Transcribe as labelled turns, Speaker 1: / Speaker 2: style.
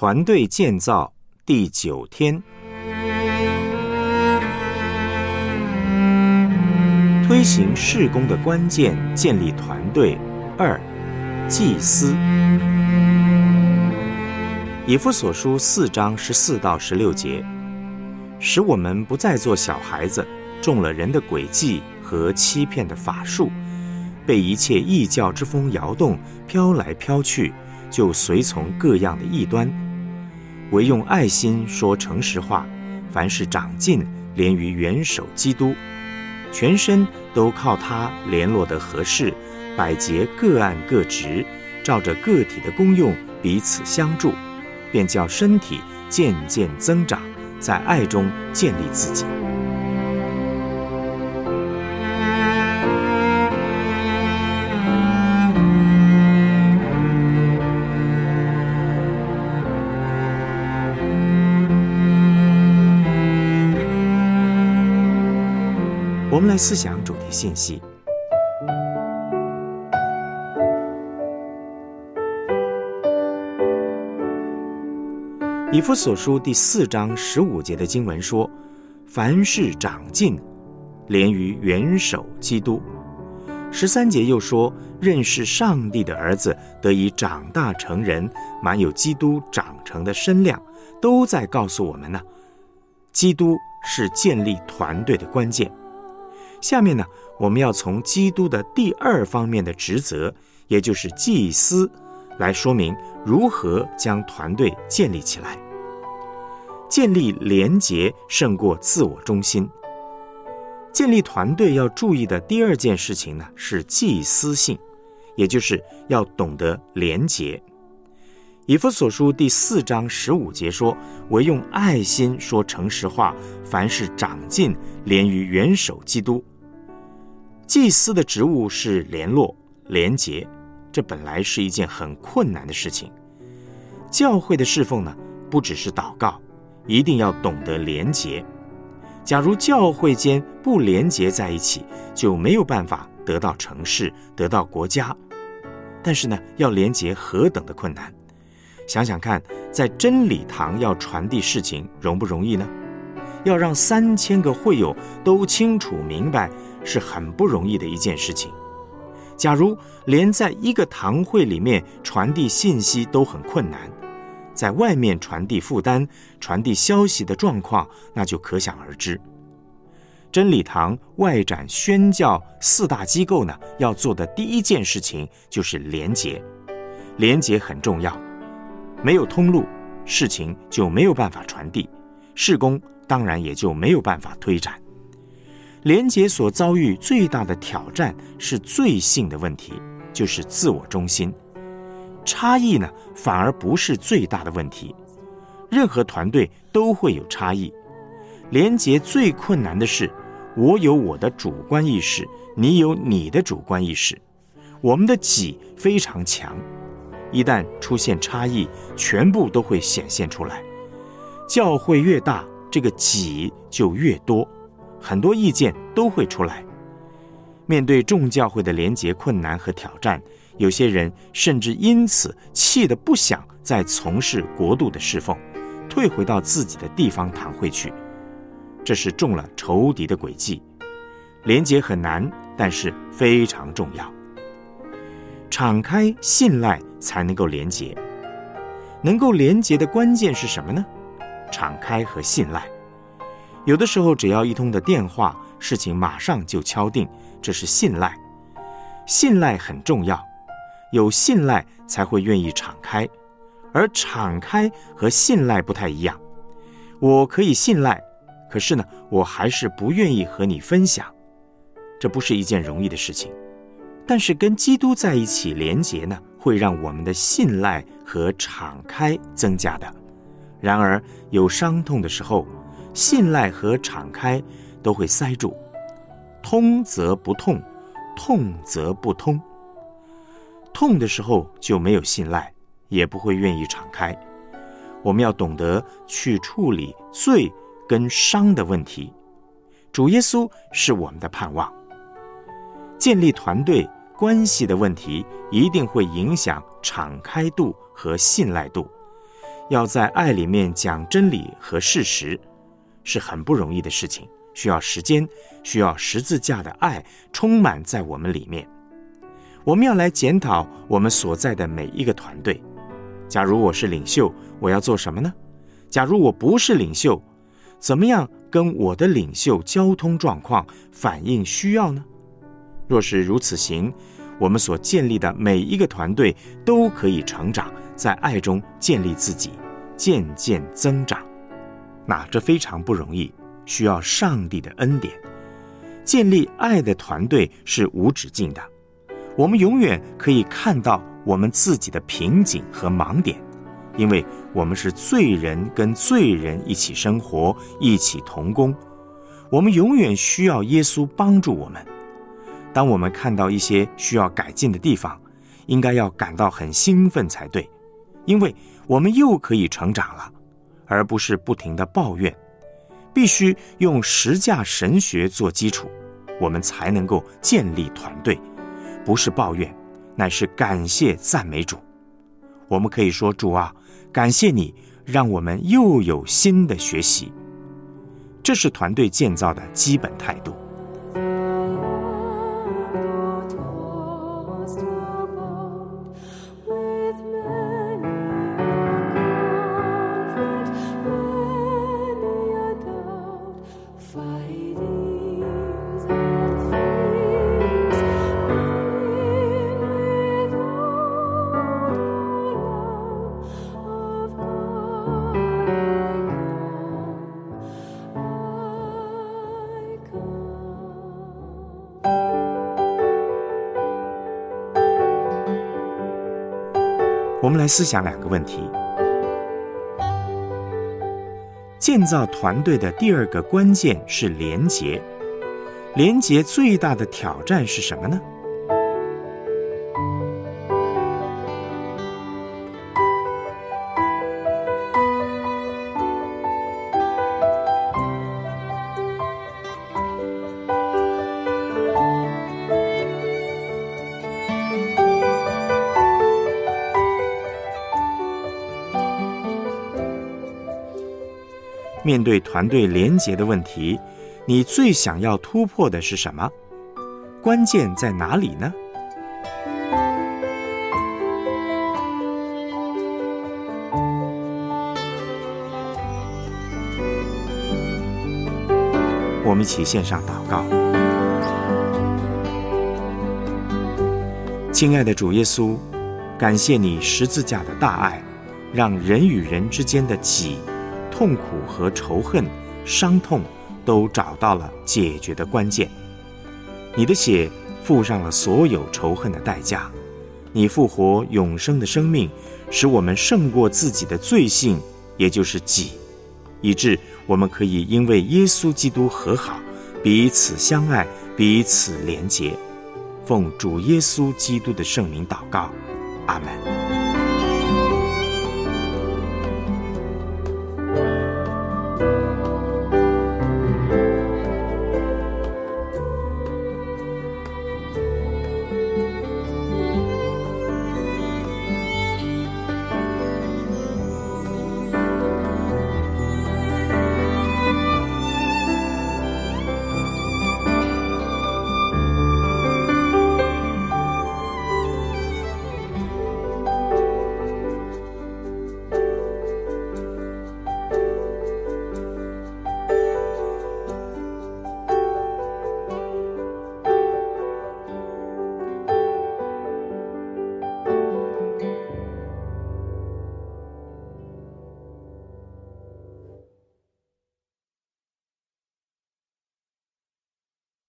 Speaker 1: 团队建造第九天，推行事工的关键，建立团队。二，祭司。以弗所书四章十四到十六节，使我们不再做小孩子，中了人的诡计和欺骗的法术，被一切异教之风摇动，飘来飘去，就随从各样的异端。唯用爱心说诚实话，凡事长进，连于元首基督，全身都靠他联络得合适，百节各按各职，照着个体的功用彼此相助，便叫身体渐渐增长，在爱中建立自己。我们来思想主题信息。以弗所书第四章十五节的经文说：“凡事长进，连于元首基督。”十三节又说：“认识上帝的儿子得以长大成人，满有基督长成的身量。”都在告诉我们呢，基督是建立团队的关键。下面呢，我们要从基督的第二方面的职责，也就是祭司，来说明如何将团队建立起来。建立廉洁胜过自我中心。建立团队要注意的第二件事情呢，是祭司性，也就是要懂得廉洁。以弗所书第四章十五节说：“唯用爱心说诚实话，凡事长进，连于元首基督。”祭司的职务是联络、连结，这本来是一件很困难的事情。教会的侍奉呢，不只是祷告，一定要懂得连结。假如教会间不连结在一起，就没有办法得到城市、得到国家。但是呢，要连结何等的困难！想想看，在真理堂要传递事情容不容易呢？要让三千个会友都清楚明白，是很不容易的一件事情。假如连在一个堂会里面传递信息都很困难，在外面传递负担、传递消息的状况，那就可想而知。真理堂外展宣教四大机构呢，要做的第一件事情就是连结，连结很重要。没有通路，事情就没有办法传递，事工当然也就没有办法推展。廉洁所遭遇最大的挑战是罪性的问题，就是自我中心。差异呢，反而不是最大的问题。任何团队都会有差异。廉洁最困难的是，我有我的主观意识，你有你的主观意识，我们的己非常强。一旦出现差异，全部都会显现出来。教会越大，这个己就越多，很多意见都会出来。面对众教会的连结困难和挑战，有些人甚至因此气得不想再从事国度的侍奉，退回到自己的地方堂会去。这是中了仇敌的诡计。连结很难，但是非常重要。敞开信赖才能够连结，能够连结的关键是什么呢？敞开和信赖。有的时候只要一通的电话，事情马上就敲定，这是信赖。信赖很重要，有信赖才会愿意敞开，而敞开和信赖不太一样。我可以信赖，可是呢，我还是不愿意和你分享，这不是一件容易的事情。但是跟基督在一起连结呢，会让我们的信赖和敞开增加的。然而有伤痛的时候，信赖和敞开都会塞住，通则不痛，痛则不通。痛的时候就没有信赖，也不会愿意敞开。我们要懂得去处理罪跟伤的问题。主耶稣是我们的盼望，建立团队。关系的问题一定会影响敞开度和信赖度，要在爱里面讲真理和事实，是很不容易的事情，需要时间，需要十字架的爱充满在我们里面。我们要来检讨我们所在的每一个团队。假如我是领袖，我要做什么呢？假如我不是领袖，怎么样跟我的领袖交通状况反映需要呢？若是如此行，我们所建立的每一个团队都可以成长，在爱中建立自己，渐渐增长。那这非常不容易，需要上帝的恩典。建立爱的团队是无止境的。我们永远可以看到我们自己的瓶颈和盲点，因为我们是罪人，跟罪人一起生活，一起同工。我们永远需要耶稣帮助我们。当我们看到一些需要改进的地方，应该要感到很兴奋才对，因为我们又可以成长了，而不是不停的抱怨。必须用实价神学做基础，我们才能够建立团队。不是抱怨，乃是感谢赞美主。我们可以说：“主啊，感谢你，让我们又有新的学习。”这是团队建造的基本态度。我们来思想两个问题：建造团队的第二个关键是连结。连结最大的挑战是什么呢？面对团队连结的问题，你最想要突破的是什么？关键在哪里呢？我们一起献上祷告，亲爱的主耶稣，感谢你十字架的大爱，让人与人之间的己。痛苦和仇恨、伤痛都找到了解决的关键。你的血付上了所有仇恨的代价，你复活永生的生命，使我们胜过自己的罪性，也就是己，以致我们可以因为耶稣基督和好，彼此相爱，彼此连结。奉主耶稣基督的圣名祷告，阿门。